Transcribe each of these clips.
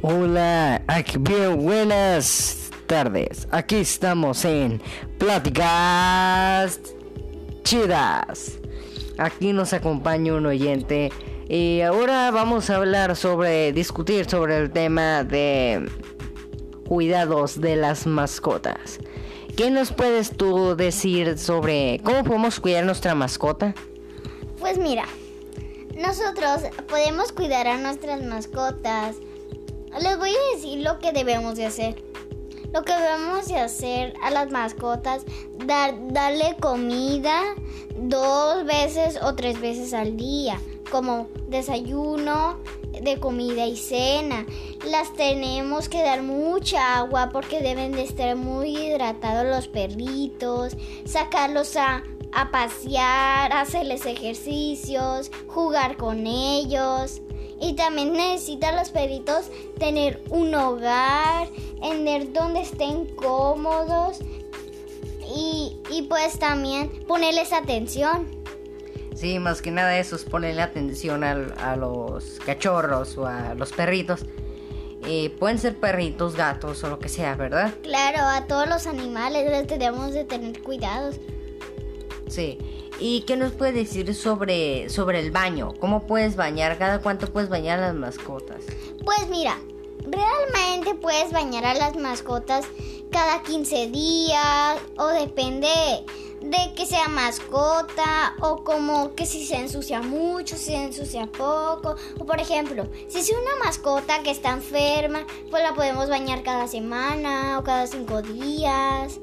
Hola, bien buenas tardes. Aquí estamos en Pláticas Chidas. Aquí nos acompaña un oyente y ahora vamos a hablar sobre, discutir sobre el tema de cuidados de las mascotas. ¿Qué nos puedes tú decir sobre cómo podemos cuidar nuestra mascota? Pues mira, nosotros podemos cuidar a nuestras mascotas les voy a decir lo que debemos de hacer. Lo que debemos de hacer a las mascotas, dar, darle comida dos veces o tres veces al día, como desayuno, de comida y cena. Las tenemos que dar mucha agua porque deben de estar muy hidratados los perritos, sacarlos a, a pasear, hacerles ejercicios, jugar con ellos. Y también necesitan los perritos tener un hogar, en donde estén cómodos y, y pues también ponerles atención. Sí, más que nada eso es ponerle atención a, los cachorros o a los perritos. Eh, pueden ser perritos, gatos o lo que sea, ¿verdad? Claro, a todos los animales les tenemos de tener cuidados. Sí. ¿Y qué nos puede decir sobre, sobre el baño? ¿Cómo puedes bañar? ¿Cada cuánto puedes bañar a las mascotas? Pues mira, realmente puedes bañar a las mascotas cada 15 días o depende de que sea mascota o como que si se ensucia mucho, si se ensucia poco. O por ejemplo, si es una mascota que está enferma, pues la podemos bañar cada semana o cada 5 días.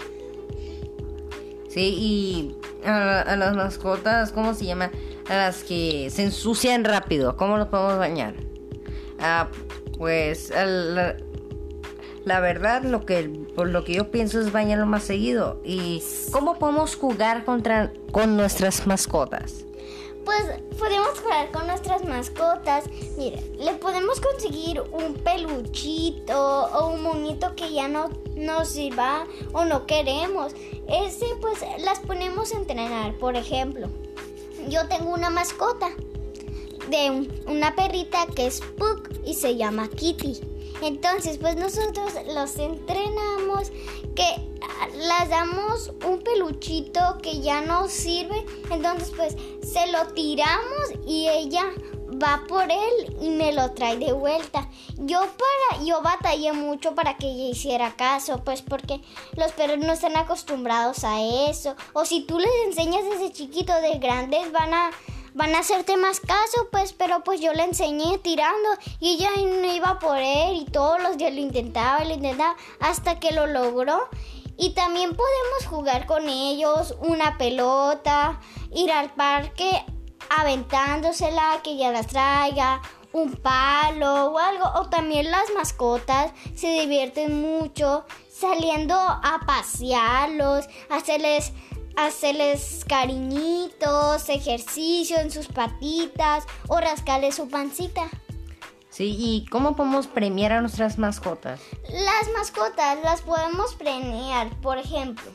Sí, y a, las mascotas, ¿cómo se llama? A las que se ensucian rápido, ¿cómo los podemos bañar? Ah, pues la, la, verdad lo que por lo que yo pienso es bañarlo más seguido y cómo podemos jugar contra con nuestras mascotas. Pues podemos jugar con nuestras mascotas. Mire, le podemos conseguir un peluchito o un monito que ya no nos sirva o no queremos. Ese pues las ponemos a entrenar. Por ejemplo, yo tengo una mascota de una perrita que es Puck y se llama Kitty. Entonces, pues nosotros los entrenamos que las damos un peluchito que ya no sirve, entonces pues se lo tiramos y ella va por él y me lo trae de vuelta. Yo para yo batallé mucho para que ella hiciera caso, pues porque los perros no están acostumbrados a eso. O si tú les enseñas desde chiquito, de grandes van a van a hacerte más caso, pues, pero pues yo le enseñé tirando y ella no iba por él y todos los días lo intentaba, lo intentaba hasta que lo logró y también podemos jugar con ellos una pelota, ir al parque aventándosela, que ya las traiga, un palo o algo. O también las mascotas se divierten mucho saliendo a pasearlos, hacerles, hacerles cariñitos, ejercicio en sus patitas o rascarles su pancita. Sí, ¿y cómo podemos premiar a nuestras mascotas? Las mascotas las podemos premiar, por ejemplo,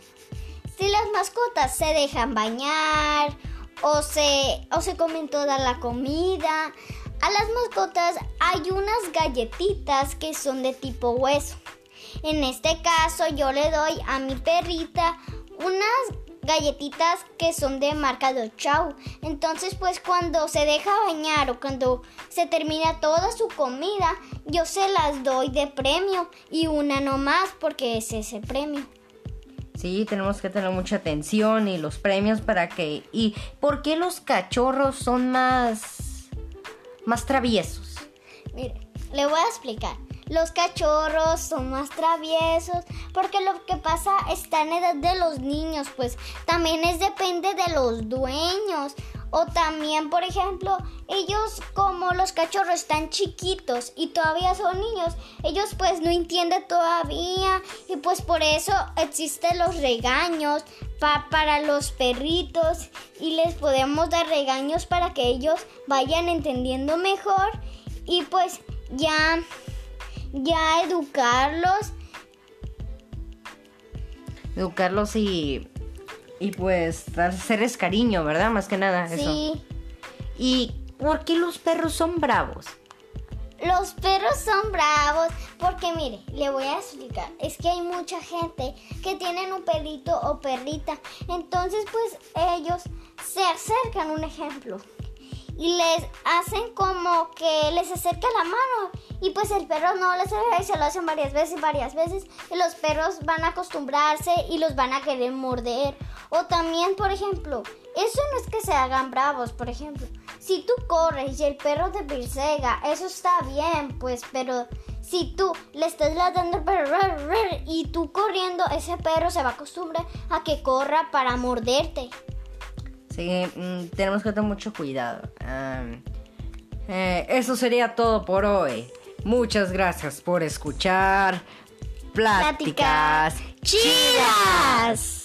si las mascotas se dejan bañar o se, o se comen toda la comida. A las mascotas hay unas galletitas que son de tipo hueso. En este caso yo le doy a mi perrita unas galletitas que son de marca de Chau. Entonces, pues cuando se deja bañar o cuando se termina toda su comida, yo se las doy de premio y una no más porque es ese premio. Sí, tenemos que tener mucha atención y los premios para que y ¿por qué los cachorros son más más traviesos? Mire, le voy a explicar. Los cachorros son más traviesos porque lo que pasa está en edad de los niños, pues también es depende de los dueños. O también, por ejemplo, ellos como los cachorros están chiquitos y todavía son niños, ellos pues no entienden todavía y pues por eso existen los regaños para los perritos y les podemos dar regaños para que ellos vayan entendiendo mejor y pues ya ya educarlos. Educarlos y, y pues hacerles cariño, ¿verdad? Más que nada. Sí. ¿Y por qué los perros son bravos? los perros son bravos porque mire, le voy a explicar. Es que hay mucha gente que tienen un perrito o perrita. Entonces pues ellos se acercan, un ejemplo. Y les hacen como que les acerca la mano. Y pues el perro no les acerca y se lo hacen varias veces varias veces. Y los perros van a acostumbrarse y los van a querer morder. O también, por ejemplo, eso no es que se hagan bravos, por ejemplo. Si tú corres y el perro te persiga, eso está bien, pues, pero si tú le estás ladrando al perro y tú corriendo, ese perro se va a acostumbrar a que corra para morderte. Sí, mm, tenemos que tener mucho cuidado. Eh, eso sería todo por hoy. Muchas gracias por escuchar. Pláticas chidas.